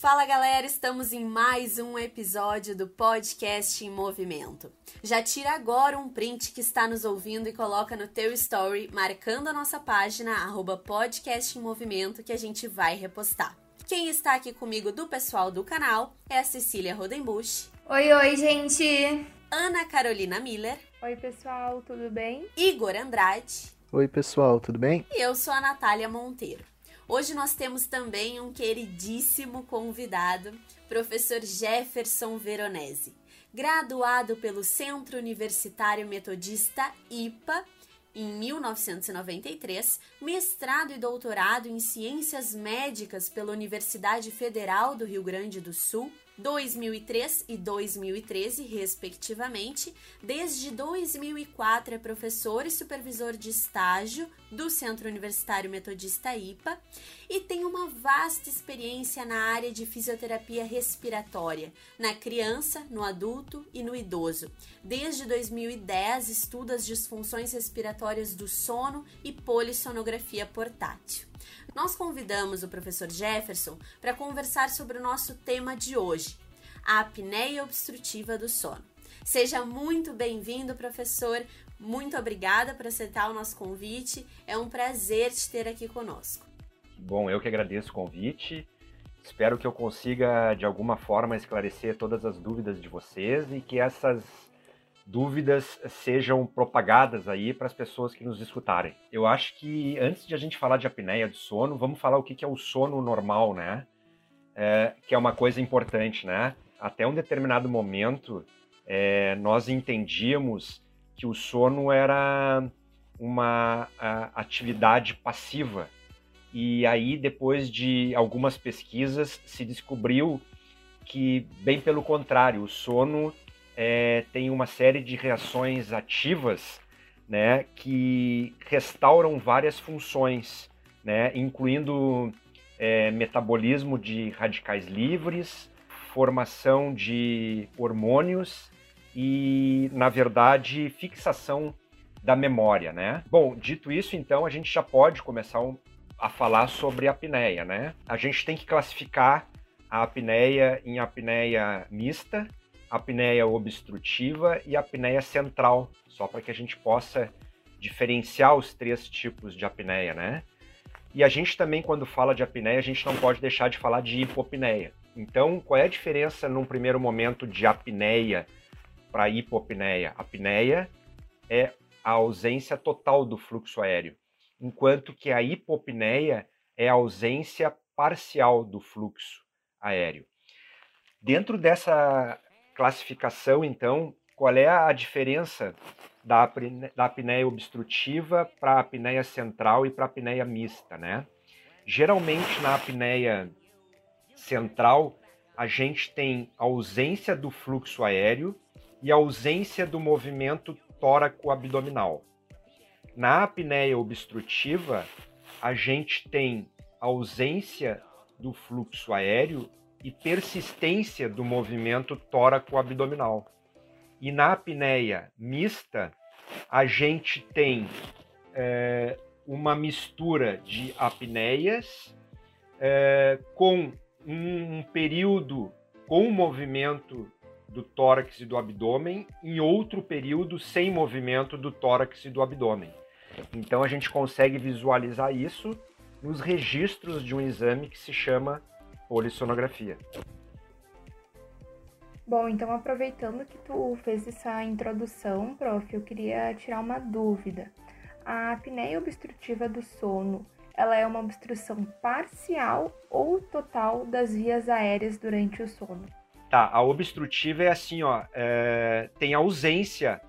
Fala galera, estamos em mais um episódio do Podcast em Movimento. Já tira agora um print que está nos ouvindo e coloca no teu story, marcando a nossa página, arroba Podcast em Movimento, que a gente vai repostar. Quem está aqui comigo do pessoal do canal é a Cecília Rodenbusch. Oi, oi, gente! Ana Carolina Miller. Oi, pessoal, tudo bem? Igor Andrade. Oi, pessoal, tudo bem? E eu sou a Natália Monteiro. Hoje nós temos também um queridíssimo convidado, professor Jefferson Veronese, graduado pelo Centro Universitário Metodista IPA em 1993, mestrado e doutorado em Ciências Médicas pela Universidade Federal do Rio Grande do Sul 2003 e 2013, respectivamente. Desde 2004 é professor e supervisor de estágio do Centro Universitário Metodista IPA e tem uma vasta experiência na área de fisioterapia respiratória, na criança, no adulto e no idoso. Desde 2010 estuda as disfunções respiratórias do sono e polissonografia portátil nós convidamos o professor Jefferson para conversar sobre o nosso tema de hoje, a apneia obstrutiva do sono. Seja muito bem-vindo, professor. Muito obrigada por aceitar o nosso convite. É um prazer te ter aqui conosco. Bom, eu que agradeço o convite. Espero que eu consiga, de alguma forma, esclarecer todas as dúvidas de vocês e que essas dúvidas sejam propagadas aí para as pessoas que nos escutarem. Eu acho que antes de a gente falar de apneia do sono, vamos falar o que é o sono normal, né? É, que é uma coisa importante, né? Até um determinado momento, é, nós entendíamos que o sono era uma atividade passiva. E aí, depois de algumas pesquisas, se descobriu que, bem pelo contrário, o sono é, tem uma série de reações ativas né, que restauram várias funções, né, incluindo é, metabolismo de radicais livres, formação de hormônios e, na verdade, fixação da memória, né? Bom, dito isso, então, a gente já pode começar a falar sobre a apneia, né? A gente tem que classificar a apneia em apneia mista, apneia obstrutiva e apneia central, só para que a gente possa diferenciar os três tipos de apneia, né? E a gente também, quando fala de apneia, a gente não pode deixar de falar de hipopneia. Então, qual é a diferença num primeiro momento de apneia para hipopneia? A apneia é a ausência total do fluxo aéreo, enquanto que a hipopneia é a ausência parcial do fluxo aéreo. Dentro dessa classificação, então, qual é a diferença da, da apneia obstrutiva para a apneia central e para a apneia mista, né? Geralmente na apneia central, a gente tem ausência do fluxo aéreo e ausência do movimento tóraco-abdominal. Na apneia obstrutiva, a gente tem ausência do fluxo aéreo e persistência do movimento tóraco-abdominal. E na apneia mista, a gente tem é, uma mistura de apneias é, com um, um período com movimento do tórax e do abdômen em outro período sem movimento do tórax e do abdômen. Então a gente consegue visualizar isso nos registros de um exame que se chama polissonografia. Bom, então aproveitando que tu fez essa introdução, prof, eu queria tirar uma dúvida. A apneia obstrutiva do sono, ela é uma obstrução parcial ou total das vias aéreas durante o sono? Tá, a obstrutiva é assim, ó, é, tem ausência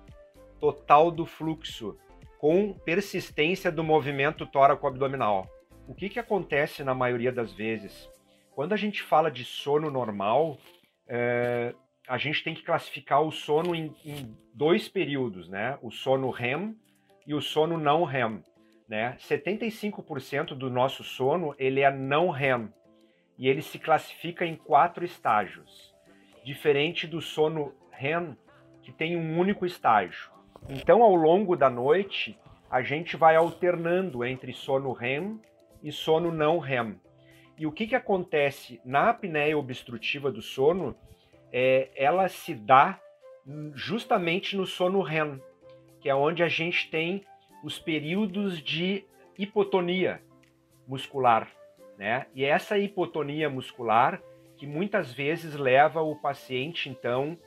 total do fluxo com persistência do movimento tóraco-abdominal. O que, que acontece na maioria das vezes? Quando a gente fala de sono normal, é, a gente tem que classificar o sono em, em, dois períodos, né? O sono REM e o sono não REM. Né? 75% do nosso sono ele é não REM e ele se classifica em quatro estágios, diferente do sono REM que tem um único estágio. Então, ao longo da noite, a gente vai alternando entre sono REM e sono não REM. E o que, que acontece na apneia obstrutiva do sono? É, ela se dá justamente no sono REM, que é onde a gente tem os períodos de hipotonia muscular, né? E essa hipotonia muscular que muitas vezes leva o paciente então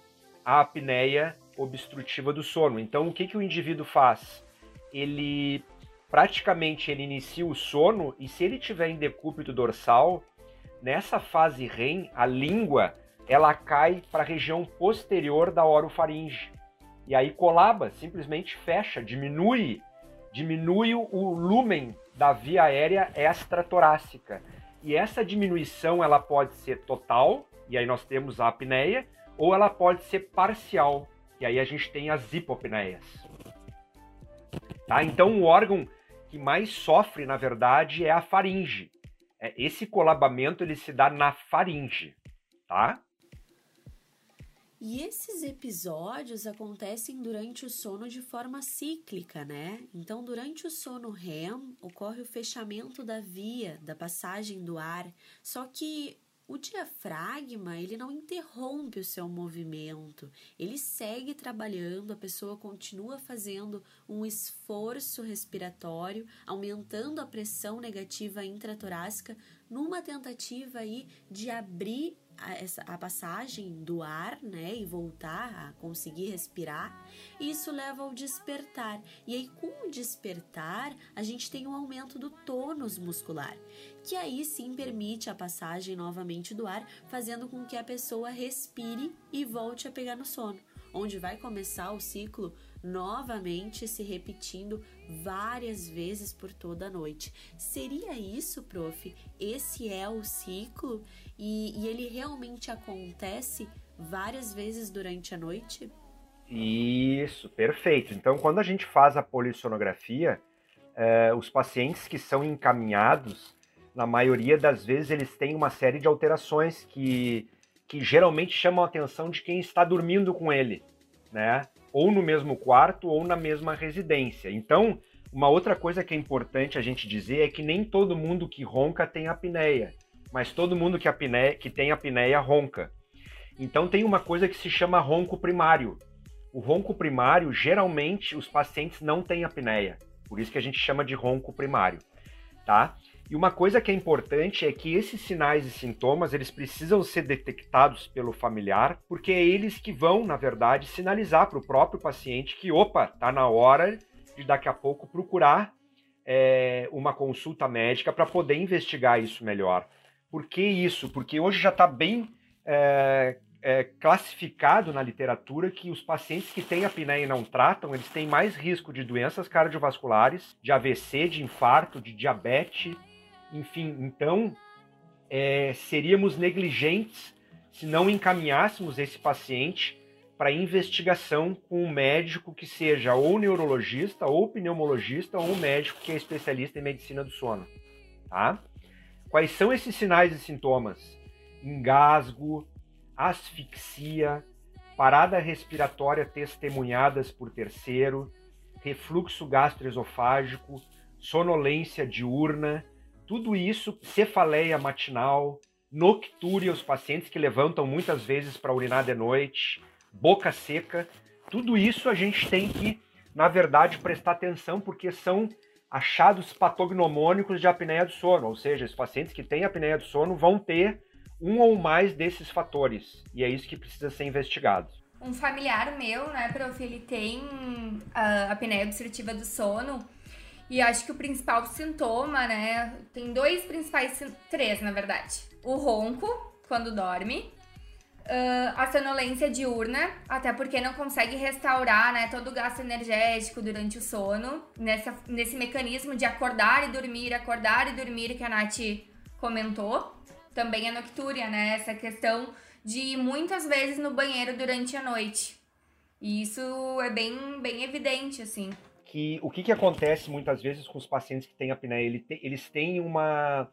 à apneia obstrutiva do sono. Então, o que, que o indivíduo faz? Ele praticamente ele inicia o sono e se ele tiver em decúbito dorsal, nessa fase REM, a língua ela cai para a região posterior da orofaringe. E aí colaba, simplesmente fecha, diminui, diminui o lumen da via aérea extratorácica. E essa diminuição ela pode ser total, e aí nós temos a apneia, ou ela pode ser parcial, e aí a gente tem as hipopneias. Tá? Então o órgão que mais sofre, na verdade, é a faringe. É, esse colabamento ele se dá na faringe, tá? E esses episódios acontecem durante o sono de forma cíclica, né? Então, durante o sono REM, ocorre o fechamento da via, da passagem do ar, só que o diafragma, ele não interrompe o seu movimento, ele segue trabalhando, a pessoa continua fazendo um esforço respiratório, aumentando a pressão negativa intratorácica, numa tentativa aí de abrir a, essa, a passagem do ar, né, e voltar a conseguir respirar, isso leva ao despertar. E aí, com o despertar, a gente tem um aumento do tônus muscular, que aí sim permite a passagem novamente do ar, fazendo com que a pessoa respire e volte a pegar no sono, onde vai começar o ciclo novamente se repetindo várias vezes por toda a noite. Seria isso, prof? Esse é o ciclo e, e ele realmente acontece várias vezes durante a noite? Isso, perfeito. Então, quando a gente faz a polissonografia, eh, os pacientes que são encaminhados, na maioria das vezes, eles têm uma série de alterações que, que geralmente chamam a atenção de quem está dormindo com ele, né? Ou no mesmo quarto ou na mesma residência. Então, uma outra coisa que é importante a gente dizer é que nem todo mundo que ronca tem apneia mas todo mundo que, apneia, que tem apneia ronca. Então tem uma coisa que se chama ronco primário. O ronco primário, geralmente, os pacientes não têm apneia. Por isso que a gente chama de ronco primário, tá? E uma coisa que é importante é que esses sinais e sintomas, eles precisam ser detectados pelo familiar, porque é eles que vão, na verdade, sinalizar para o próprio paciente que, opa, tá na hora de daqui a pouco procurar é, uma consulta médica para poder investigar isso melhor. Por que isso? Porque hoje já está bem é, é, classificado na literatura que os pacientes que têm apneia e não tratam, eles têm mais risco de doenças cardiovasculares, de AVC, de infarto, de diabetes, enfim. Então, é, seríamos negligentes se não encaminhássemos esse paciente para investigação com um médico que seja ou neurologista, ou pneumologista, ou um médico que é especialista em medicina do sono, tá? Quais são esses sinais e sintomas? Engasgo, asfixia, parada respiratória testemunhadas por terceiro, refluxo gastroesofágico, sonolência diurna, tudo isso, cefaleia matinal, noctúria, os pacientes que levantam muitas vezes para urinar de noite, boca seca, tudo isso a gente tem que, na verdade, prestar atenção porque são achados patognomônicos de apneia do sono, ou seja, os pacientes que têm apneia do sono vão ter um ou mais desses fatores, e é isso que precisa ser investigado. Um familiar meu, né, prof, ele tem a apneia obstrutiva do sono, e acho que o principal sintoma, né, tem dois principais, três na verdade. O ronco, quando dorme, Uh, a sonolência diurna, até porque não consegue restaurar né, todo o gasto energético durante o sono, nessa, nesse mecanismo de acordar e dormir, acordar e dormir que a Nath comentou. Também a noctúria, né? Essa questão de ir muitas vezes no banheiro durante a noite. E isso é bem, bem evidente, assim. Que, o que, que acontece muitas vezes com os pacientes que têm apneia? Eles têm uma,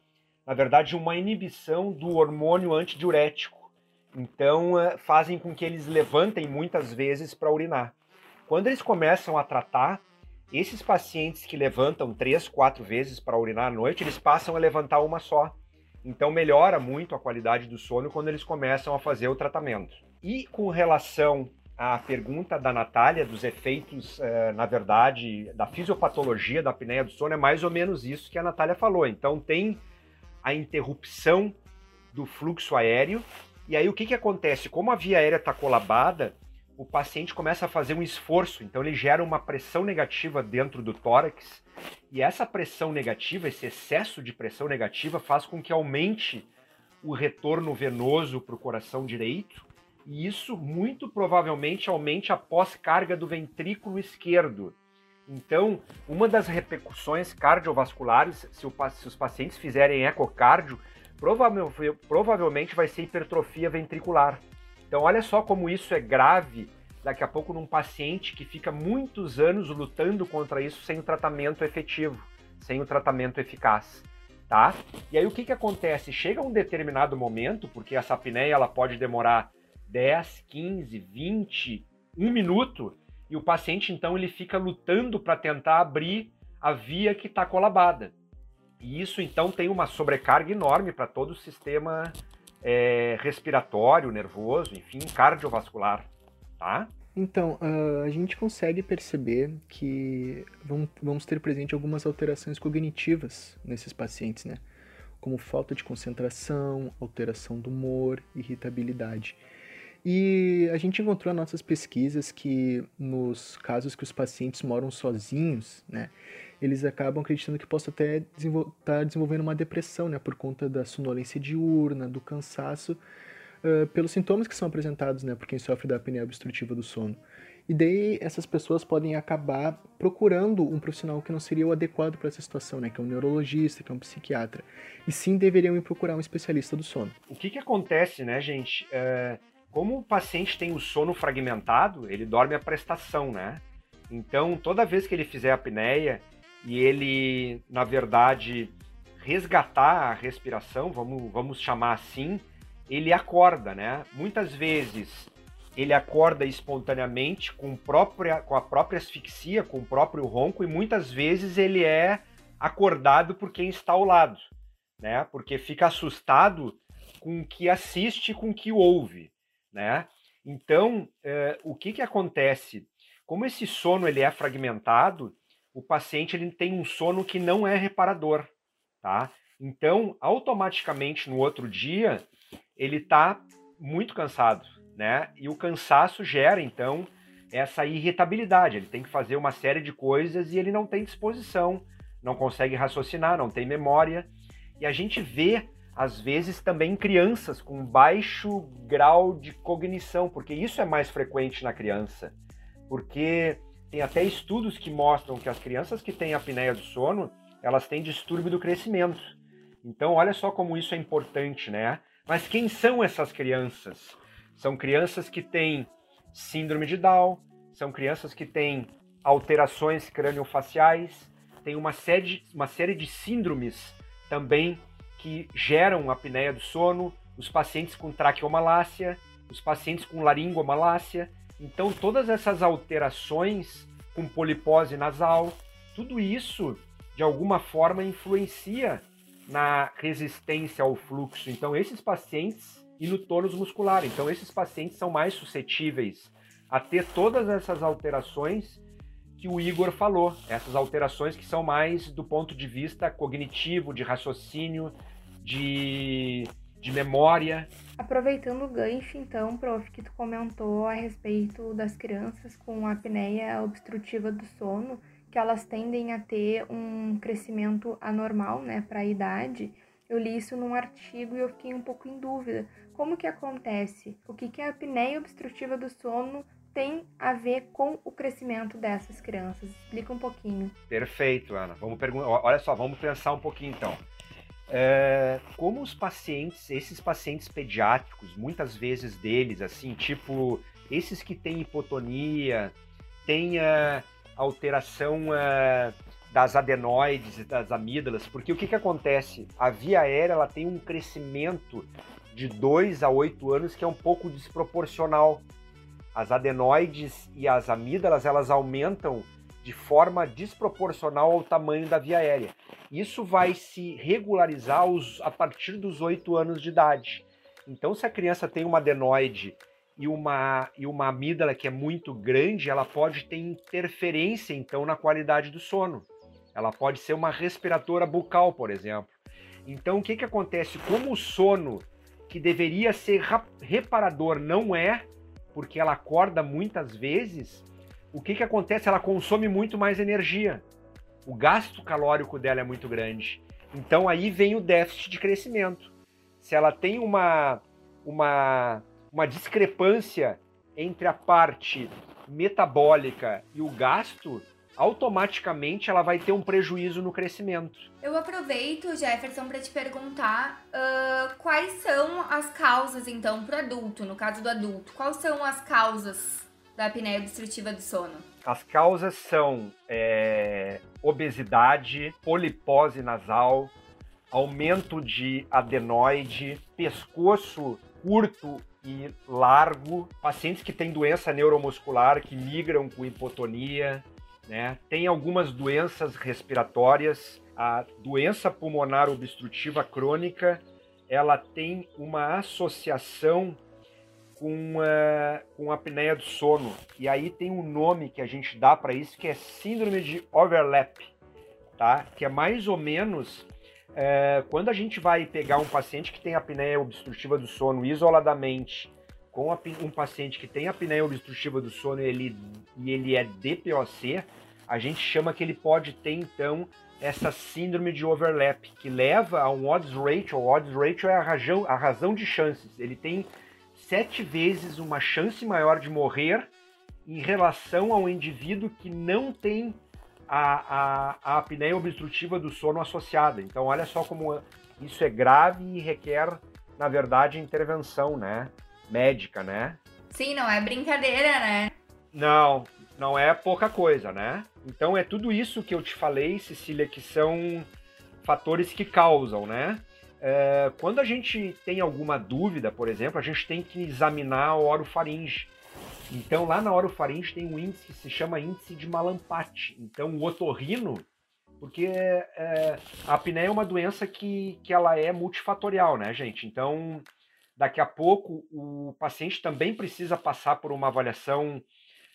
na verdade, uma inibição do hormônio antidiurético então, eh, fazem com que eles levantem muitas vezes para urinar. Quando eles começam a tratar, esses pacientes que levantam três, quatro vezes para urinar à noite, eles passam a levantar uma só. Então melhora muito a qualidade do sono quando eles começam a fazer o tratamento. E com relação à pergunta da Natália dos efeitos, eh, na verdade, da fisiopatologia da apneia do sono, é mais ou menos isso que a Natália falou. Então tem a interrupção do fluxo aéreo, e aí o que, que acontece? Como a via aérea está colabada, o paciente começa a fazer um esforço, então ele gera uma pressão negativa dentro do tórax, e essa pressão negativa, esse excesso de pressão negativa, faz com que aumente o retorno venoso para o coração direito, e isso muito provavelmente aumente a pós-carga do ventrículo esquerdo. Então, uma das repercussões cardiovasculares, se, o, se os pacientes fizerem ecocárdio, provavelmente vai ser hipertrofia ventricular. Então, olha só como isso é grave daqui a pouco num paciente que fica muitos anos lutando contra isso sem o tratamento efetivo, sem o tratamento eficaz, tá? E aí o que que acontece? Chega um determinado momento, porque essa apneia ela pode demorar 10, 15, 20, um minuto, e o paciente então ele fica lutando para tentar abrir a via que está colabada. E isso então tem uma sobrecarga enorme para todo o sistema é, respiratório, nervoso, enfim, cardiovascular, tá? Então, uh, a gente consegue perceber que vamos ter presente algumas alterações cognitivas nesses pacientes, né? Como falta de concentração, alteração do humor, irritabilidade. E a gente encontrou nas nossas pesquisas que nos casos que os pacientes moram sozinhos, né, eles acabam acreditando que possa até estar tá desenvolvendo uma depressão, né, por conta da sonolência diurna, do cansaço, uh, pelos sintomas que são apresentados, né, por quem sofre da apneia obstrutiva do sono. E daí essas pessoas podem acabar procurando um profissional que não seria o adequado para essa situação, né, que é um neurologista, que é um psiquiatra. E sim deveriam ir procurar um especialista do sono. O que que acontece, né, gente? É, como o paciente tem o sono fragmentado, ele dorme a prestação, né? Então, toda vez que ele fizer apneia, e ele, na verdade, resgatar a respiração, vamos, vamos chamar assim, ele acorda, né? Muitas vezes ele acorda espontaneamente com, própria, com a própria asfixia, com o próprio ronco, e muitas vezes ele é acordado por quem está ao lado, né? Porque fica assustado com o que assiste, com o que ouve, né? Então, eh, o que, que acontece? Como esse sono ele é fragmentado, o paciente ele tem um sono que não é reparador, tá? Então, automaticamente no outro dia, ele está muito cansado, né? E o cansaço gera então essa irritabilidade. Ele tem que fazer uma série de coisas e ele não tem disposição, não consegue raciocinar, não tem memória. E a gente vê às vezes também crianças com baixo grau de cognição, porque isso é mais frequente na criança. Porque tem até estudos que mostram que as crianças que têm apneia do sono, elas têm distúrbio do crescimento. Então, olha só como isso é importante, né? Mas quem são essas crianças? São crianças que têm síndrome de Down, são crianças que têm alterações craniofaciais, tem uma série, uma série de síndromes também que geram apneia do sono, os pacientes com traqueomalácia, os pacientes com laringomalácia, então, todas essas alterações com polipose nasal, tudo isso, de alguma forma, influencia na resistência ao fluxo. Então, esses pacientes e no tônus muscular. Então, esses pacientes são mais suscetíveis a ter todas essas alterações que o Igor falou. Essas alterações que são mais do ponto de vista cognitivo, de raciocínio, de de memória. Aproveitando o gancho, então, prof, que tu comentou a respeito das crianças com apneia obstrutiva do sono, que elas tendem a ter um crescimento anormal, né, para a idade. Eu li isso num artigo e eu fiquei um pouco em dúvida. Como que acontece? O que, que a apneia obstrutiva do sono tem a ver com o crescimento dessas crianças? Explica um pouquinho. Perfeito, Ana. Vamos perguntar. Olha só, vamos pensar um pouquinho então. É, como os pacientes, esses pacientes pediátricos, muitas vezes deles, assim, tipo, esses que têm hipotonia, têm uh, alteração uh, das adenoides e das amígdalas, porque o que, que acontece? A via aérea ela tem um crescimento de 2 a 8 anos que é um pouco desproporcional. As adenoides e as amígdalas elas aumentam de forma desproporcional ao tamanho da via aérea. Isso vai se regularizar aos, a partir dos 8 anos de idade. Então, se a criança tem uma adenoide e uma, e uma amígdala que é muito grande, ela pode ter interferência, então, na qualidade do sono. Ela pode ser uma respiradora bucal, por exemplo. Então, o que, que acontece? Como o sono, que deveria ser reparador, não é, porque ela acorda muitas vezes, o que, que acontece? Ela consome muito mais energia. O gasto calórico dela é muito grande. Então aí vem o déficit de crescimento. Se ela tem uma, uma, uma discrepância entre a parte metabólica e o gasto, automaticamente ela vai ter um prejuízo no crescimento. Eu aproveito, Jefferson, para te perguntar uh, quais são as causas, então, para o adulto, no caso do adulto, quais são as causas da apneia obstrutiva do sono? As causas são é, obesidade, polipose nasal, aumento de adenoide, pescoço curto e largo, pacientes que têm doença neuromuscular, que migram com hipotonia, né? Tem algumas doenças respiratórias, a doença pulmonar obstrutiva crônica, ela tem uma associação com a, com a apneia do sono. E aí tem um nome que a gente dá para isso que é síndrome de overlap, tá? Que é mais ou menos é, quando a gente vai pegar um paciente que tem apneia obstrutiva do sono isoladamente com um paciente que tem apneia obstrutiva do sono ele, e ele é DPOC, a gente chama que ele pode ter então essa síndrome de overlap, que leva a um odds ratio. O odds ratio é a razão, a razão de chances. Ele tem sete vezes uma chance maior de morrer em relação ao indivíduo que não tem a, a, a apneia obstrutiva do sono associada. Então, olha só como isso é grave e requer, na verdade, intervenção, né? Médica, né? Sim, não é brincadeira, né? Não, não é pouca coisa, né? Então é tudo isso que eu te falei, Cecília, que são fatores que causam, né? É, quando a gente tem alguma dúvida, por exemplo, a gente tem que examinar a orofaringe. Então, lá na orofaringe tem um índice que se chama índice de Malampate. Então, o otorrino, porque é, a apneia é uma doença que, que ela é multifatorial, né, gente? Então, daqui a pouco, o paciente também precisa passar por uma avaliação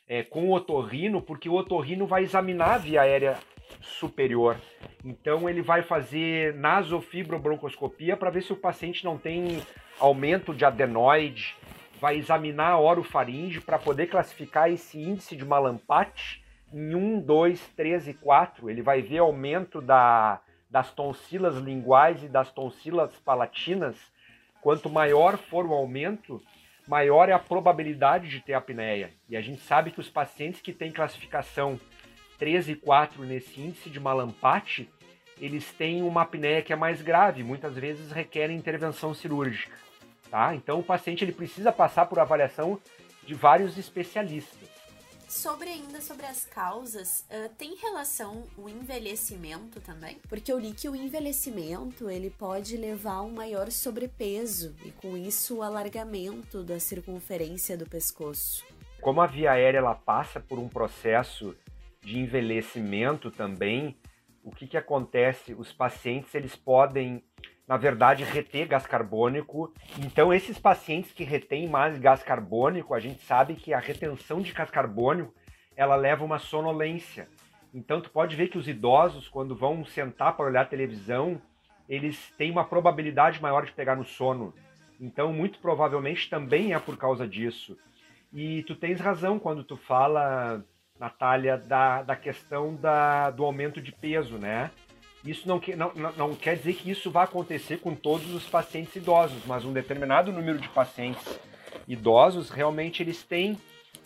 é, com o otorrino, porque o otorrino vai examinar a via aérea superior. Então ele vai fazer nasofibrobroncoscopia para ver se o paciente não tem aumento de adenoide, vai examinar a orofaringe para poder classificar esse índice de malampate em 1, 2, 3 e 4. Ele vai ver aumento da, das tonsilas linguais e das tonsilas palatinas. Quanto maior for o aumento, maior é a probabilidade de ter apneia. E a gente sabe que os pacientes que têm classificação 3 e 4 nesse índice de malampate, eles têm uma apneia que é mais grave, muitas vezes requerem intervenção cirúrgica. Tá? Então o paciente ele precisa passar por avaliação de vários especialistas. Sobre ainda sobre as causas, uh, tem relação o envelhecimento também? Porque eu li que o envelhecimento ele pode levar a um maior sobrepeso e com isso o alargamento da circunferência do pescoço. Como a via aérea ela passa por um processo de envelhecimento também, o que, que acontece? Os pacientes eles podem na verdade, reter gás carbônico. Então, esses pacientes que retêm mais gás carbônico, a gente sabe que a retenção de gás carbônico ela leva uma sonolência. Então, tu pode ver que os idosos, quando vão sentar para olhar televisão, eles têm uma probabilidade maior de pegar no sono. Então, muito provavelmente também é por causa disso. E tu tens razão quando tu fala, Natália, da, da questão da, do aumento de peso, né? Isso não, não, não quer dizer que isso vai acontecer com todos os pacientes idosos, mas um determinado número de pacientes idosos realmente eles têm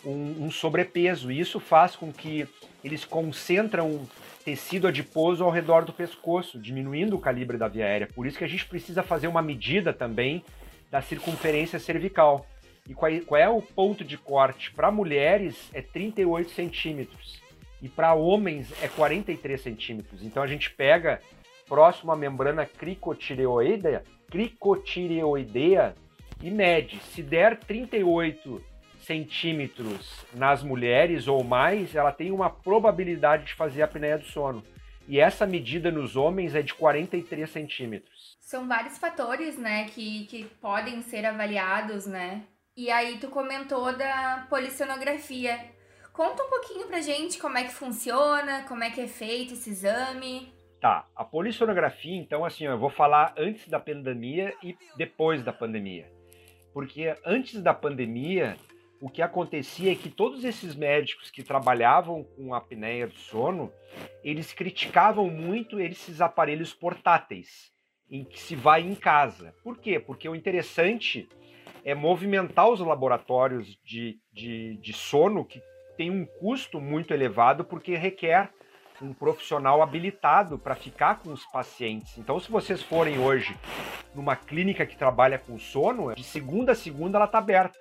um, um sobrepeso. E isso faz com que eles concentram tecido adiposo ao redor do pescoço, diminuindo o calibre da via aérea. Por isso que a gente precisa fazer uma medida também da circunferência cervical. E qual é, qual é o ponto de corte? Para mulheres é 38 centímetros e para homens é 43 centímetros. Então a gente pega próximo à membrana cricotireoidea, cricotireoidea e mede. Se der 38 centímetros nas mulheres ou mais, ela tem uma probabilidade de fazer a apneia do sono. E essa medida nos homens é de 43 centímetros. São vários fatores, né, que, que podem ser avaliados, né? E aí tu comentou da polissonografia. Conta um pouquinho pra gente como é que funciona, como é que é feito esse exame. Tá, a polissonografia, então, assim, eu vou falar antes da pandemia e depois da pandemia. Porque antes da pandemia, o que acontecia é que todos esses médicos que trabalhavam com a apneia do sono, eles criticavam muito esses aparelhos portáteis, em que se vai em casa. Por quê? Porque o interessante é movimentar os laboratórios de, de, de sono, que tem um custo muito elevado, porque requer um profissional habilitado para ficar com os pacientes. Então, se vocês forem hoje numa clínica que trabalha com sono, de segunda a segunda ela está aberta,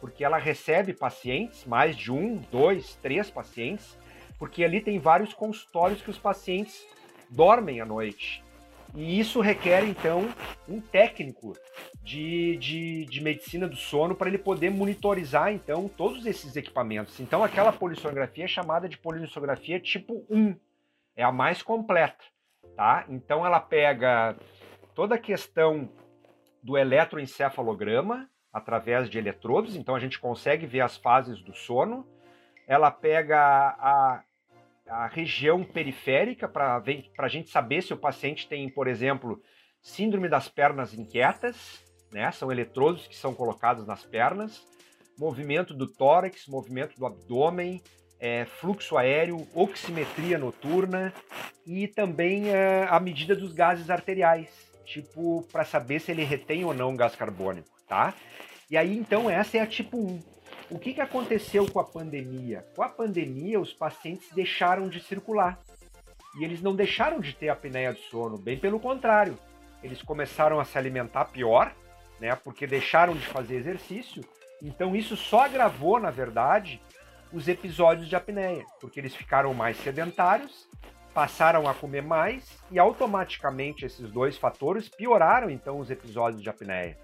porque ela recebe pacientes, mais de um, dois, três pacientes, porque ali tem vários consultórios que os pacientes dormem à noite. E isso requer, então, um técnico de, de, de medicina do sono para ele poder monitorizar, então, todos esses equipamentos. Então, aquela polissonografia é chamada de polissonografia tipo 1. É a mais completa, tá? Então, ela pega toda a questão do eletroencefalograma através de eletrodos, então a gente consegue ver as fases do sono. Ela pega a, a região periférica para a gente saber se o paciente tem, por exemplo, síndrome das pernas inquietas, né? São eletrodos que são colocados nas pernas, movimento do tórax, movimento do abdômen, é, fluxo aéreo, oximetria noturna e também é, a medida dos gases arteriais, tipo para saber se ele retém ou não gás carbônico, tá? E aí então essa é a tipo 1. O que, que aconteceu com a pandemia? Com a pandemia, os pacientes deixaram de circular. E eles não deixaram de ter apneia do sono, bem pelo contrário. Eles começaram a se alimentar pior, né, porque deixaram de fazer exercício. Então isso só agravou, na verdade, os episódios de apneia, porque eles ficaram mais sedentários, passaram a comer mais e automaticamente esses dois fatores pioraram então os episódios de apneia.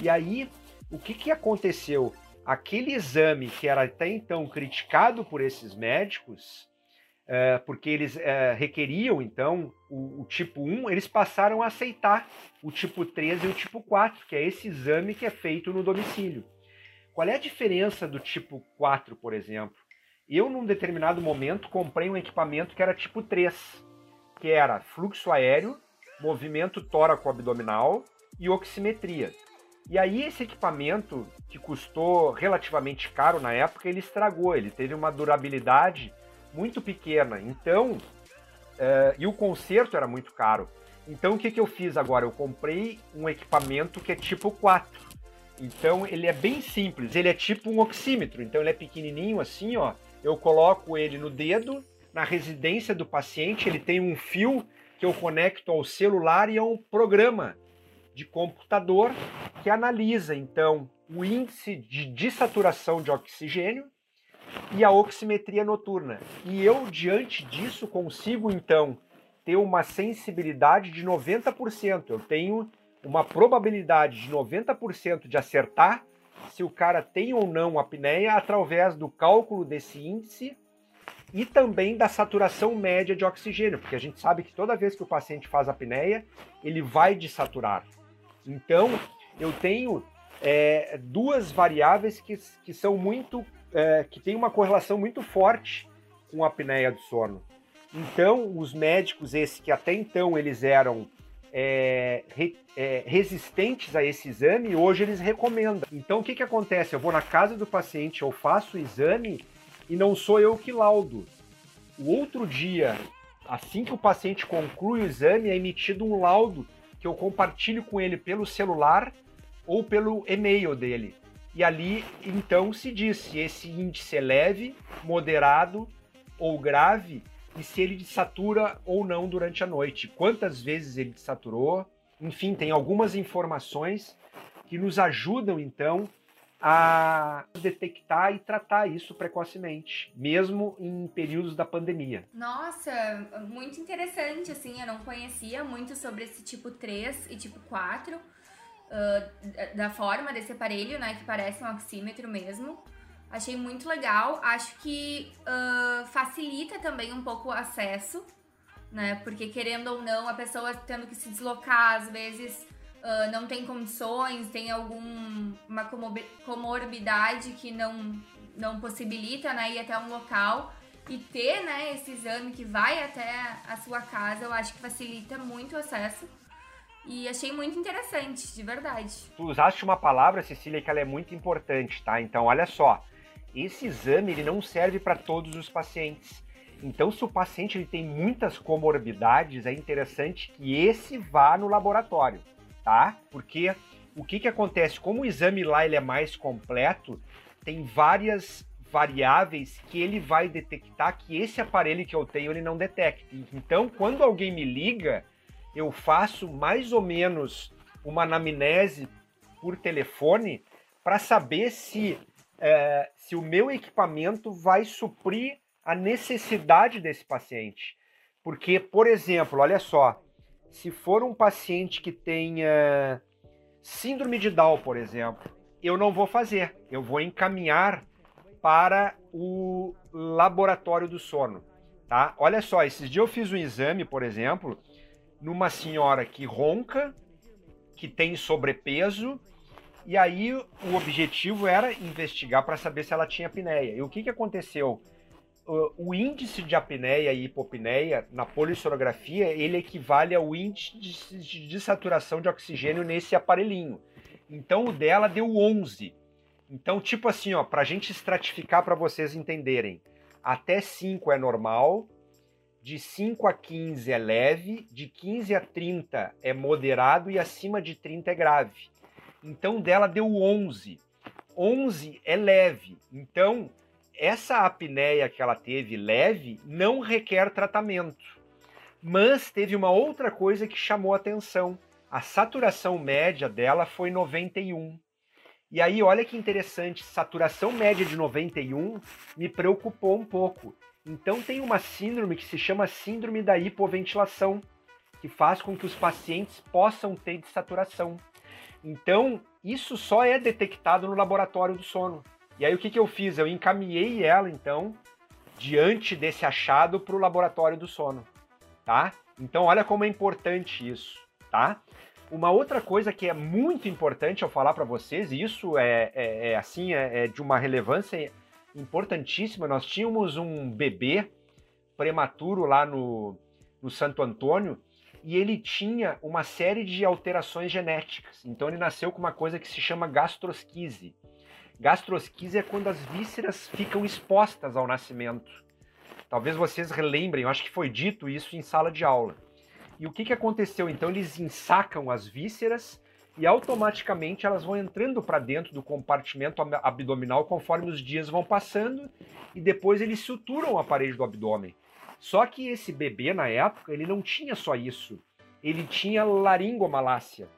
E aí, o que, que aconteceu? Aquele exame que era até então criticado por esses médicos, é, porque eles é, requeriam então o, o, tipo 1, eles passaram a aceitar o tipo 3 e o tipo 4, que é esse exame que é feito no domicílio. Qual é a diferença do tipo 4, por exemplo? Eu, num determinado momento, comprei um equipamento que era tipo 3, que era fluxo aéreo, movimento tóraco-abdominal e oximetria. E aí esse equipamento, que custou relativamente caro na época, ele estragou, ele teve uma durabilidade muito pequena. Então, é, e o conserto era muito caro. Então o que, que eu fiz agora? Eu comprei um equipamento que é tipo 4. Então ele é bem simples, ele é tipo um oxímetro. Então ele é pequenininho assim, ó. Eu coloco ele no dedo, na residência do paciente, ele tem um fio que eu conecto ao celular e é um programa de computador que analisa então o índice de dessaturação de oxigênio e a oximetria noturna. E eu, diante disso, consigo então ter uma sensibilidade de 90%. Eu tenho uma probabilidade de 90% de acertar se o cara tem ou não apneia através do cálculo desse índice e também da saturação média de oxigênio, porque a gente sabe que toda vez que o paciente faz apneia, ele vai desaturar. Então, eu tenho é, duas variáveis que, que são muito. É, que tem uma correlação muito forte com a apneia do sono. Então, os médicos, esses que até então eles eram é, re, é, resistentes a esse exame, hoje eles recomendam. Então, o que, que acontece? Eu vou na casa do paciente, eu faço o exame e não sou eu que laudo. O outro dia, assim que o paciente conclui o exame, é emitido um laudo que eu compartilho com ele pelo celular ou pelo e-mail dele. E ali então se diz se esse índice é leve, moderado ou grave e se ele desatura ou não durante a noite, quantas vezes ele desaturou, enfim, tem algumas informações que nos ajudam então a detectar e tratar isso precocemente, mesmo em períodos da pandemia. Nossa, muito interessante, assim, eu não conhecia muito sobre esse tipo 3 e tipo 4, uh, da forma desse aparelho, né, que parece um oxímetro mesmo. Achei muito legal. Acho que uh, facilita também um pouco o acesso, né? Porque querendo ou não, a pessoa tendo que se deslocar, às vezes uh, não tem condições, tem alguma comorbidade que não, não possibilita né, ir até um local e ter né, esse exame que vai até a sua casa, eu acho que facilita muito o acesso. E achei muito interessante, de verdade. Tu usaste uma palavra, Cecília, que ela é muito importante, tá? Então, olha só. Esse exame, ele não serve para todos os pacientes. Então, se o paciente ele tem muitas comorbidades, é interessante que esse vá no laboratório tá? Porque o que que acontece? Como o exame lá ele é mais completo, tem várias variáveis que ele vai detectar que esse aparelho que eu tenho ele não detecta. Então, quando alguém me liga, eu faço mais ou menos uma anamnese por telefone para saber se, é, se o meu equipamento vai suprir a necessidade desse paciente. Porque, por exemplo, olha só, se for um paciente que tenha síndrome de Down, por exemplo, eu não vou fazer. Eu vou encaminhar para o laboratório do sono, tá? Olha só, esses dias eu fiz um exame, por exemplo, numa senhora que ronca, que tem sobrepeso, e aí o objetivo era investigar para saber se ela tinha apneia. E o que, que aconteceu? O índice de apneia e hipopneia na polissonografia ele equivale ao índice de, saturação de oxigênio nesse aparelhinho. Então o dela deu 11. Então, tipo assim, ó, para a gente estratificar para vocês entenderem, até 5 é normal, de 5 a 15 é leve, de 15 a 30 é moderado e acima de 30 é grave. Então dela deu 11. 11 é leve. Então, essa apneia que ela teve leve não requer tratamento. Mas teve uma outra coisa que chamou atenção. A saturação média dela foi 91. E aí, olha que interessante, saturação média de 91 me preocupou um pouco. Então tem uma síndrome que se chama síndrome da hipoventilação, que faz com que os pacientes possam ter desaturação. Então, isso só é detectado no laboratório do sono. E aí o que, que eu fiz? Eu encaminhei ela, então, diante desse achado para o laboratório do sono, tá? Então olha como é importante isso, tá? Uma outra coisa que é muito importante eu falar para vocês, e isso é, é, é assim, é, é, de uma relevância importantíssima. Nós tínhamos um bebê prematuro lá no, no Santo Antônio e ele tinha uma série de alterações genéticas. Então ele nasceu com uma coisa que se chama gastrosquise. Gastrosquise é quando as vísceras ficam expostas ao nascimento. Talvez vocês relembrem, eu acho que foi dito isso em sala de aula. E o que, que aconteceu? Então eles ensacam as vísceras e automaticamente elas vão entrando para dentro do compartimento abdominal conforme os dias vão passando e depois eles suturam a parede do abdômen. Só que esse bebê na época ele não tinha só isso, ele tinha laringomalácia.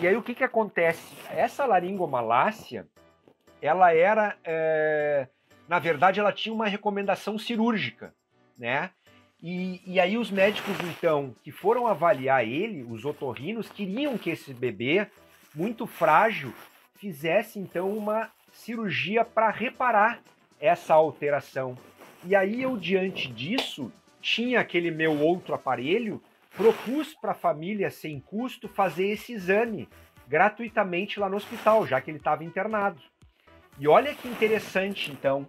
E aí o que, que acontece? Essa laringomalácia ela era, é, na verdade, ela tinha uma recomendação cirúrgica, né? E, e, aí os médicos, então, que foram avaliar ele, os otorrinos, queriam que esse bebê, muito frágil, fizesse, então, uma cirurgia para reparar essa alteração. E aí eu, diante disso, tinha aquele meu outro aparelho, propus para a família, sem custo, fazer esse exame gratuitamente lá no hospital, já que ele estava internado. E olha que interessante, então,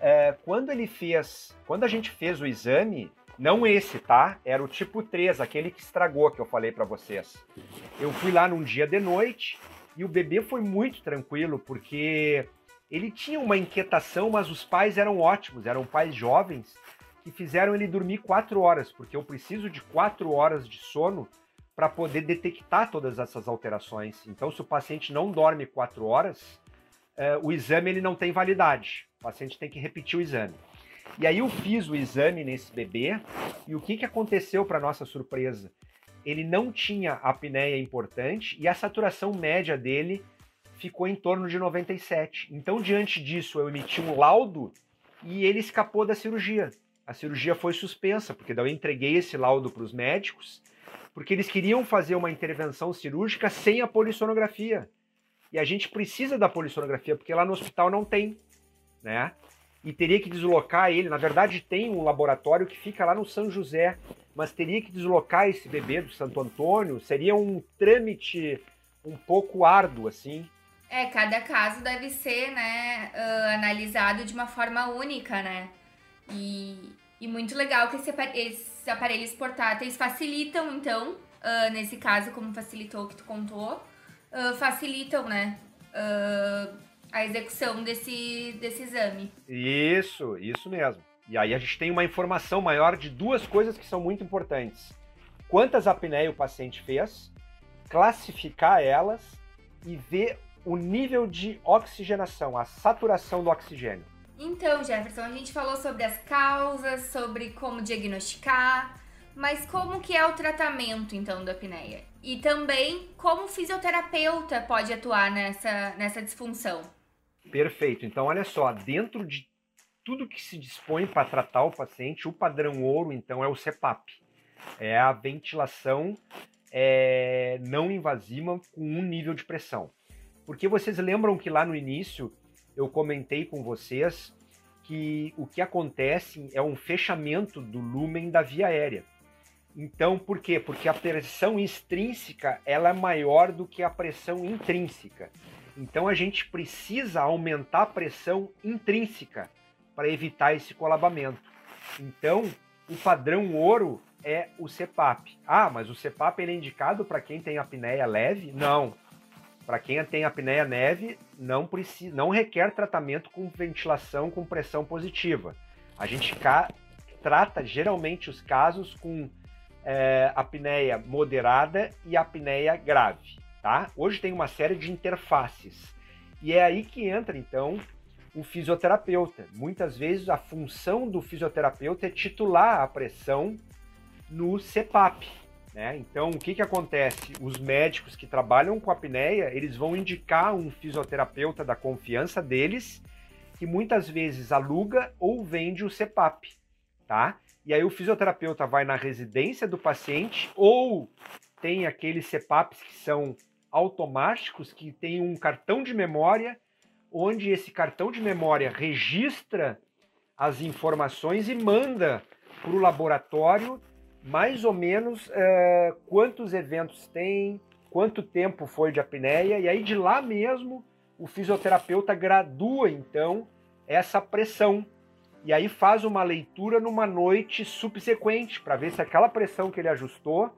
é, quando ele fez, quando a gente fez o exame, não esse, tá? Era o tipo 3, aquele que estragou que eu falei para vocês. Eu fui lá num dia de noite e o bebê foi muito tranquilo, porque ele tinha uma inquietação, mas os pais eram ótimos, eram pais jovens que fizeram ele dormir quatro horas, porque eu preciso de quatro horas de sono para poder detectar todas essas alterações. Então, se o paciente não dorme quatro horas, uh, o exame ele não tem validade. O paciente tem que repetir o exame. E aí eu fiz o exame nesse bebê e o que, que aconteceu para nossa surpresa? Ele não tinha apneia importante e a saturação média dele ficou em torno de 97. Então, diante disso, eu emiti um laudo e ele escapou da cirurgia. A cirurgia foi suspensa, porque daí eu entreguei esse laudo para os médicos, porque eles queriam fazer uma intervenção cirúrgica sem a polissonografia. E a gente precisa da polissonografia, porque lá no hospital não tem. né? E teria que deslocar ele. Na verdade, tem um laboratório que fica lá no São José, mas teria que deslocar esse bebê do Santo Antônio. Seria um trâmite um pouco árduo, assim. É, cada caso deve ser, né, uh, analisado de uma forma única, né? E, e muito legal que esse, esses aparelhos portáteis facilitam, então, uh, nesse caso, como facilitou o que tu contou, uh, facilitam, né, a execução desse, desse exame. Isso, isso mesmo. E aí a gente tem uma informação maior de duas coisas que são muito importantes. Quantas apneia o paciente fez, classificar elas e ver o nível de oxigenação, a saturação do oxigênio. Então, Jefferson, a gente falou sobre as causas, sobre como diagnosticar, mas como que é o tratamento então da apneia? E também como o fisioterapeuta pode atuar nessa, nessa disfunção? Perfeito. Então, olha só, dentro de tudo que se dispõe para tratar o paciente, o padrão ouro, então, é o CPAP. É a ventilação é, não invasiva com um nível de pressão. Porque vocês lembram que lá no início eu comentei com vocês que o que acontece é um fechamento do lumen da via aérea. Então, por quê? Porque a pressão extrínseca ela é maior do que a pressão intrínseca. Então, a gente precisa aumentar a pressão intrínseca para evitar esse colabamento. Então, o padrão ouro é o CPAP. Ah, mas o CPAP é indicado para quem tem apneia leve? Não. Para quem tem apneia leve, não precisa, não requer tratamento com ventilação com pressão positiva. A gente trata geralmente os casos com é, apneia moderada e apneia grave, tá? Hoje tem uma série de interfaces e é aí que entra então o fisioterapeuta. Muitas vezes a função do fisioterapeuta é titular a pressão no CPAP, né? Então, o que, que acontece? Os médicos que trabalham com apneia, eles vão indicar um fisioterapeuta da confiança deles, que muitas vezes aluga ou vende o CPAP, tá? E aí o fisioterapeuta vai na residência do paciente ou tem aqueles CPAPs que são automáticos, que tem um cartão de memória, onde esse cartão de memória registra as informações e manda para o laboratório mais ou menos é, quantos eventos tem, quanto tempo foi de apneia, e aí de lá mesmo o fisioterapeuta gradua então essa pressão. E aí faz uma leitura numa noite subsequente para ver se aquela pressão que ele ajustou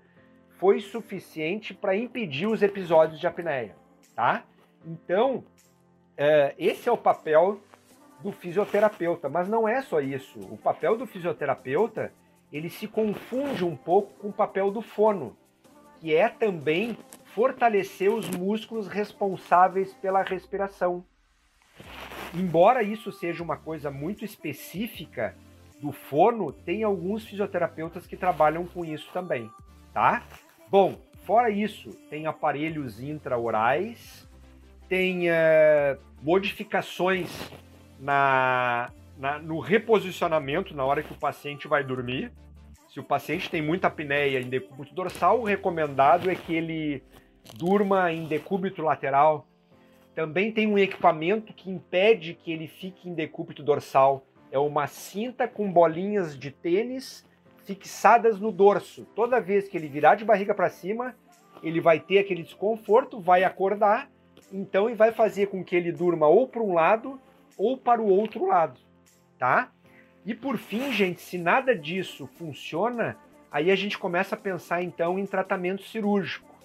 foi suficiente para impedir os episódios de apneia, tá? Então, é, esse é o papel do fisioterapeuta, mas não é só isso. O papel do fisioterapeuta ele se confunde um pouco com o papel do fono, que é também fortalecer os músculos responsáveis pela respiração. Embora isso seja uma coisa muito específica do fono, tem alguns fisioterapeutas que trabalham com isso também, tá? Bom, fora isso, tem aparelhos intraorais, tem uh, modificações na, na, no reposicionamento na hora que o paciente vai dormir. Se o paciente tem muita apneia em decúbito dorsal, o recomendado é que ele durma em decúbito lateral. Também tem um equipamento que impede que ele fique em decúbito dorsal. É uma cinta com bolinhas de tênis fixadas no dorso. Toda vez que ele virar de barriga para cima, ele vai ter aquele desconforto, vai acordar, então e vai fazer com que ele durma ou para um lado ou para o outro lado tá? E por fim, gente, se nada disso funciona, aí a gente começa a pensar então em tratamento cirúrgico,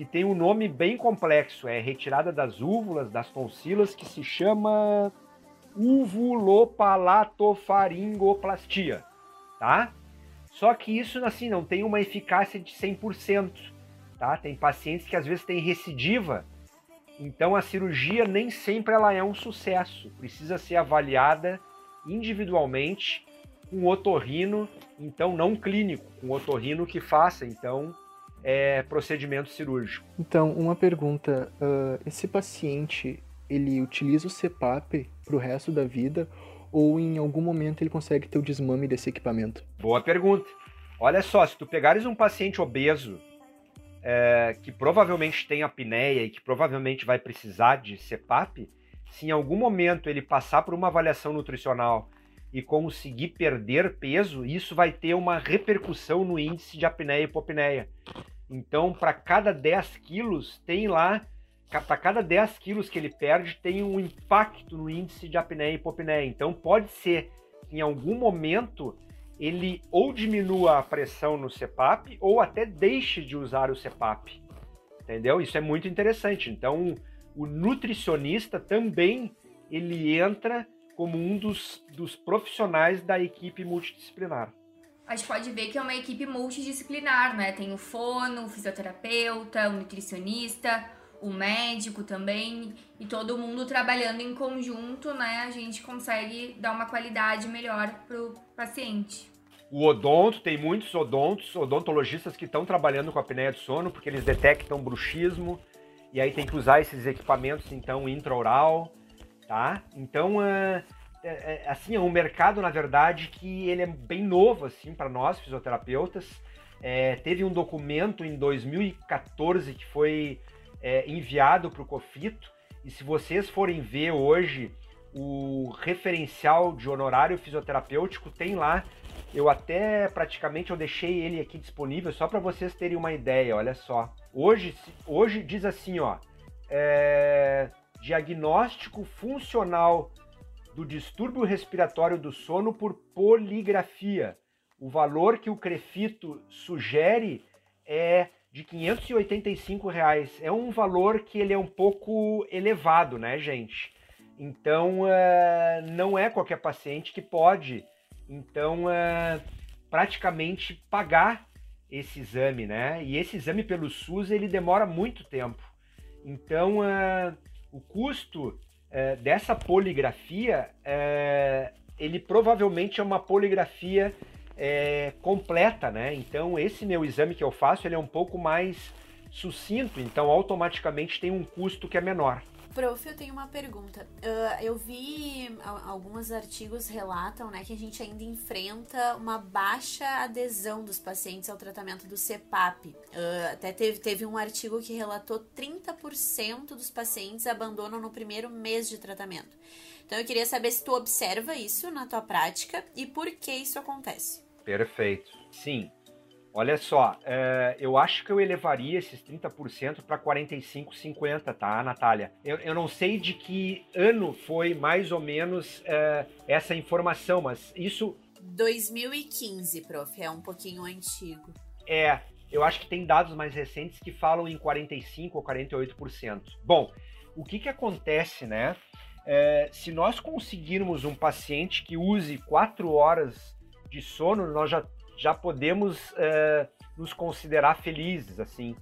que tem um nome bem complexo, é retirada das úvulas, das tonsilas, que se chama uvulopalatofaringoplastia, tá? Só que isso assim não tem uma eficácia de 100%, tá? Tem pacientes que às vezes têm recidiva, então a cirurgia nem sempre ela é um sucesso, precisa ser avaliada individualmente com otorrino, então não clínico, com otorrino que faça então é, procedimento cirúrgico. Então, uma pergunta: uh, esse paciente ele utiliza o CPAP para o resto da vida ou em algum momento ele consegue ter o desmame desse equipamento? Boa pergunta. Olha só, se tu pegares um paciente obeso é, que provavelmente tem apneia e que provavelmente vai precisar de CPAP, se em algum momento ele passar por uma avaliação nutricional e conseguir perder peso, isso vai ter uma repercussão no índice de apneia e hipopneia. Então, para cada 10 quilos, tem lá, para cada 10 quilos que ele perde, tem um impacto no índice de apneia e hipopneia. Então, pode ser que em algum momento ele ou diminua a pressão no CPAP ou até deixe de usar o CPAP. Entendeu? Isso é muito interessante. Então, o nutricionista também ele entra como um dos, dos profissionais da equipe multidisciplinar. A gente pode ver que é uma equipe multidisciplinar, né? Tem o fono, o fisioterapeuta, o nutricionista, o médico também, e todo mundo trabalhando em conjunto, né? A gente consegue dar uma qualidade melhor pro paciente. O odonto, tem muitos odontos, odontologistas que estão trabalhando com a apneia do sono, porque eles detectam bruxismo, e aí tem que usar esses equipamentos, então, intraoral, tá? Então, é, é, assim, é um mercado, na verdade, que ele é bem novo, assim, para nós, fisioterapeutas. É, teve um documento em 2014 que foi é, enviado para o COFITO, e se vocês forem ver hoje o referencial de honorário fisioterapêutico, tem lá eu até praticamente eu deixei ele aqui disponível só para vocês terem uma ideia, olha só. Hoje, hoje diz assim, ó, é, diagnóstico funcional do distúrbio respiratório do sono por poligrafia. O valor que o Crefito sugere é de 585 reais. É um valor que ele é um pouco elevado, né, gente? Então, é, não é qualquer paciente que pode então, é, praticamente pagar esse exame, né? E esse exame pelo SUS ele demora muito tempo. Então, é, o custo é, dessa poligrafia, é, ele provavelmente é uma poligrafia é, completa, né? Então, esse meu exame que eu faço, ele é um pouco mais sucinto, então automaticamente tem um custo que é menor. Prof, eu tenho uma pergunta. Uh, eu vi alguns artigos relatam né, que a gente ainda enfrenta uma baixa adesão dos pacientes ao tratamento do CEPAP. Uh, até teve, teve um artigo que relatou 30% dos pacientes abandonam no primeiro mês de tratamento. Então eu queria saber se tu observa isso na tua prática e por que isso acontece. Perfeito. Sim, Olha só, é, eu acho que eu elevaria esses 30% para 45%, 50%, tá, Natália? Eu, eu, não sei de que ano foi mais ou menos é, essa informação, mas isso. 2015, prof, é um pouquinho antigo. É, eu acho que tem dados mais recentes que falam em 45% ou 48%. Bom, o que, que acontece, né? É, se nós conseguirmos um paciente que use 4 horas de sono, nós já já podemos é, nos considerar felizes, assim,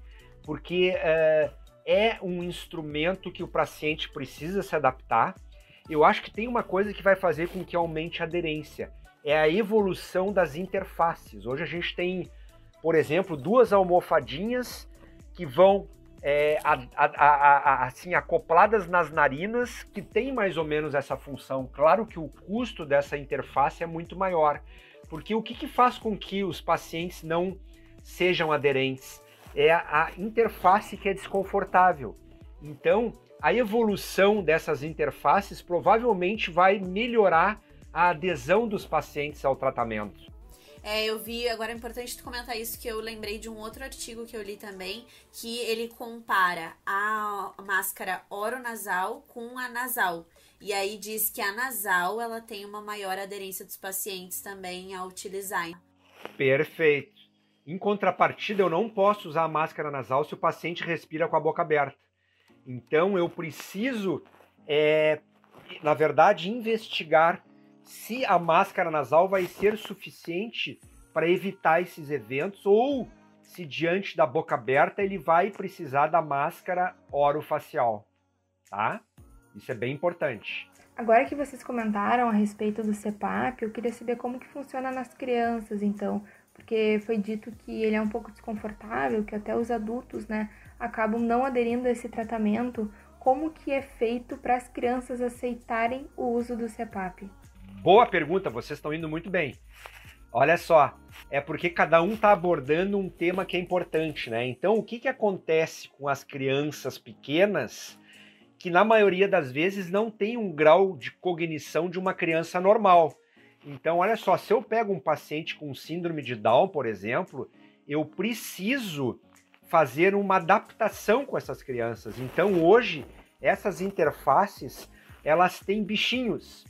porque é, é um instrumento que o paciente precisa se adaptar. Eu acho que tem uma coisa que vai fazer com que aumente a aderência, é a evolução das interfaces. Hoje a gente tem, por exemplo, duas almofadinhas que vão é, a, a, a, assim acopladas nas narinas, que tem mais ou menos essa função. Claro que o custo dessa interface é muito maior, porque o que, que faz com que os pacientes não sejam aderentes? É a, interface que é desconfortável. Então, a evolução dessas interfaces provavelmente vai melhorar a adesão dos pacientes ao tratamento. É, eu vi, agora é importante tu comentar isso, que eu lembrei de um outro artigo que eu li também, que ele compara a máscara oronasal com a nasal. E aí diz que a nasal ela tem uma maior aderência dos pacientes também a utilizar. Perfeito. Em contrapartida, eu não posso usar a máscara nasal se o paciente respira com a boca aberta. Então eu preciso, é, na verdade, investigar se a máscara nasal vai ser suficiente para evitar esses eventos ou se diante da boca aberta ele vai precisar da máscara orofacial, tá? Isso é bem importante. Agora que vocês comentaram a respeito do CEPAP, eu queria saber como que funciona nas crianças, então, porque foi dito que ele é um pouco desconfortável, que até os adultos, né, acabam não aderindo a esse tratamento. Como que é feito para as crianças aceitarem o uso do CEPAP? Boa pergunta, vocês estão indo muito bem. Olha só, é porque cada um está abordando um tema que é importante, né? Então, o que, que acontece com as crianças pequenas que na maioria das vezes não tem um grau de cognição de uma criança normal. Então, olha só, se eu pego um paciente com síndrome de Down, por exemplo, eu preciso fazer uma adaptação com essas crianças. Então, hoje, essas interfaces, elas têm bichinhos.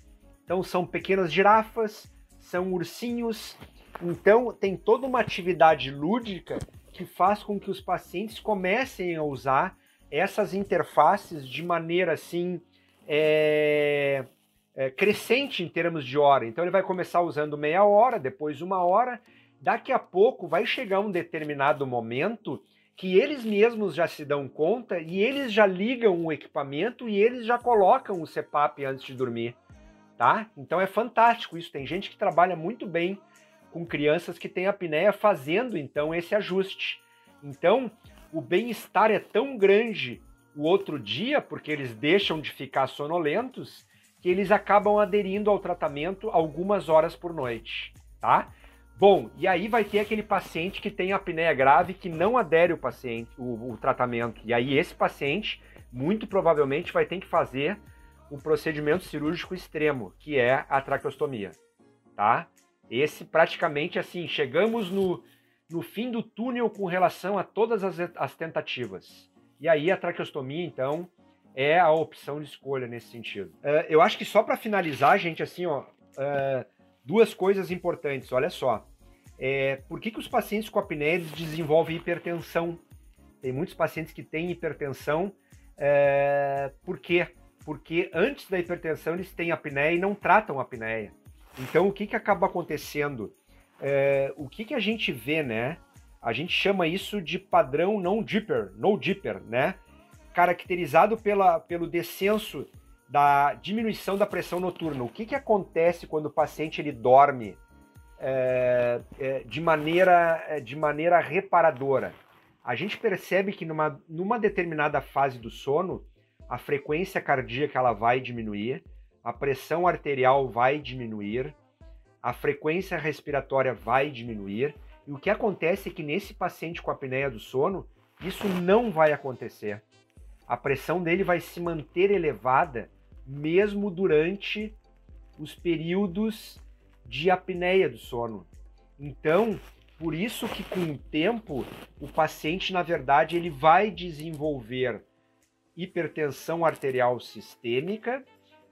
Então, são pequenas girafas, são ursinhos. Então, tem toda uma atividade lúdica que faz com que os pacientes comecem a usar essas interfaces de maneira assim é, é, crescente em termos de hora. Então ele vai começar usando meia hora, depois uma hora. Daqui a pouco vai chegar um determinado momento que eles mesmos já se dão conta e eles já ligam o equipamento e eles já colocam o CPAP antes de dormir, tá? Então é fantástico isso. Tem gente que trabalha muito bem com crianças que têm apneia fazendo então esse ajuste. Então, o bem-estar é tão grande o outro dia, porque eles deixam de ficar sonolentos, que eles acabam aderindo ao tratamento algumas horas por noite, tá? Bom, e aí vai ter aquele paciente que tem apneia grave que não adere o paciente, o, o tratamento. E aí esse paciente, muito provavelmente, vai ter que fazer um procedimento cirúrgico extremo, que é a traqueostomia, tá? Esse praticamente assim, chegamos no, no fim do túnel com relação a todas as, as tentativas. E aí a traqueostomia, então, é a opção de escolha nesse sentido. Uh, eu acho que só para finalizar, gente, assim, ó, uh, duas coisas importantes. Olha só, é, por que, que os pacientes com apneia desenvolvem hipertensão? Tem muitos pacientes que têm hipertensão. É, por quê? Porque antes da hipertensão eles têm apneia e não tratam a apneia. Então, o que, que acaba acontecendo? É, o que, que a gente vê, né? A gente chama isso de padrão não dipper, no dipper, né? Caracterizado pela, pelo descenso da diminuição da pressão noturna. O que, que acontece quando o paciente ele dorme é, é, de, maneira, é, de maneira reparadora? A gente percebe que numa, numa determinada fase do sono, a frequência cardíaca ela vai diminuir, a pressão arterial vai diminuir, a frequência respiratória vai diminuir. E o que acontece é que nesse paciente com apneia do sono, isso não vai acontecer. A pressão dele vai se manter elevada mesmo durante os períodos de apneia do sono. Então, por isso que com o tempo o paciente, na verdade, ele vai desenvolver hipertensão arterial sistêmica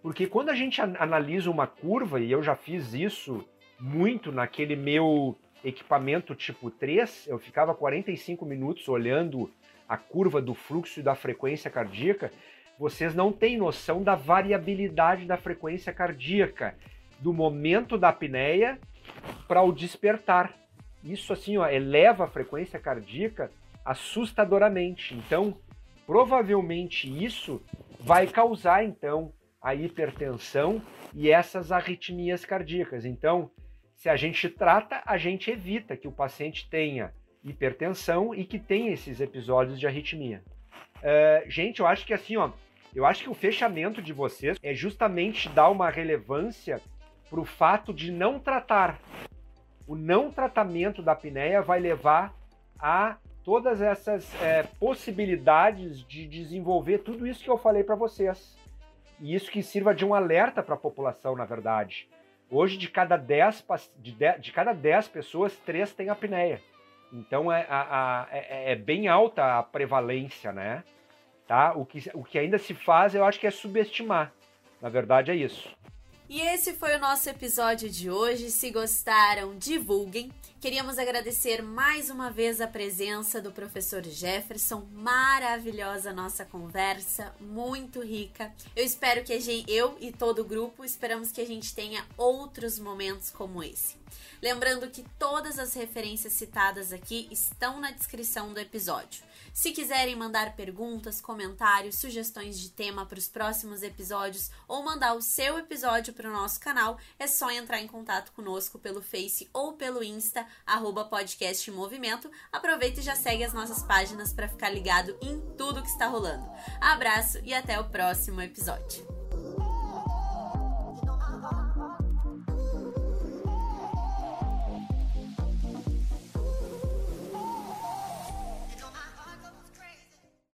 porque quando a gente analisa uma curva, e eu já fiz isso muito naquele meu equipamento tipo 3, eu ficava 45 minutos olhando a curva do fluxo e da frequência cardíaca, vocês não têm noção da variabilidade da frequência cardíaca, do momento da apneia para o despertar. Isso assim, ó, eleva a frequência cardíaca assustadoramente. Então, provavelmente isso vai causar então a hipertensão e essas arritmias cardíacas. Então, se a gente trata, a gente evita que o paciente tenha hipertensão e que tenha esses episódios de arritmia. Uh, gente, eu acho que assim, ó, eu acho que o fechamento de vocês é justamente dar uma relevância para o fato de não tratar. O não tratamento da apneia vai levar a todas essas é, possibilidades de desenvolver tudo isso que eu falei para vocês. E isso que sirva de um alerta para a população, na verdade. Hoje, de cada 10, de, de cada 10 pessoas, 3 têm apneia. Então, é, a, a, é, é, bem alta a prevalência, né? Tá? O, que, o que ainda se faz, eu acho que é subestimar. Na verdade, é isso. E esse foi o nosso episódio de hoje. Se gostaram, divulguem. Queríamos agradecer mais uma vez a presença do professor Jefferson. Maravilhosa nossa conversa, muito rica. Eu espero que a gente, eu e todo o grupo, esperamos que a gente tenha outros momentos como esse. Lembrando que todas as referências citadas aqui estão na descrição do episódio. Se quiserem mandar perguntas, comentários, sugestões de tema para os próximos episódios ou mandar o seu episódio para o nosso canal, é só entrar em contato conosco pelo Face ou pelo Insta, arroba podcast movimento. Aproveita e já segue as nossas páginas para ficar ligado em tudo que está rolando. Abraço e até o próximo episódio.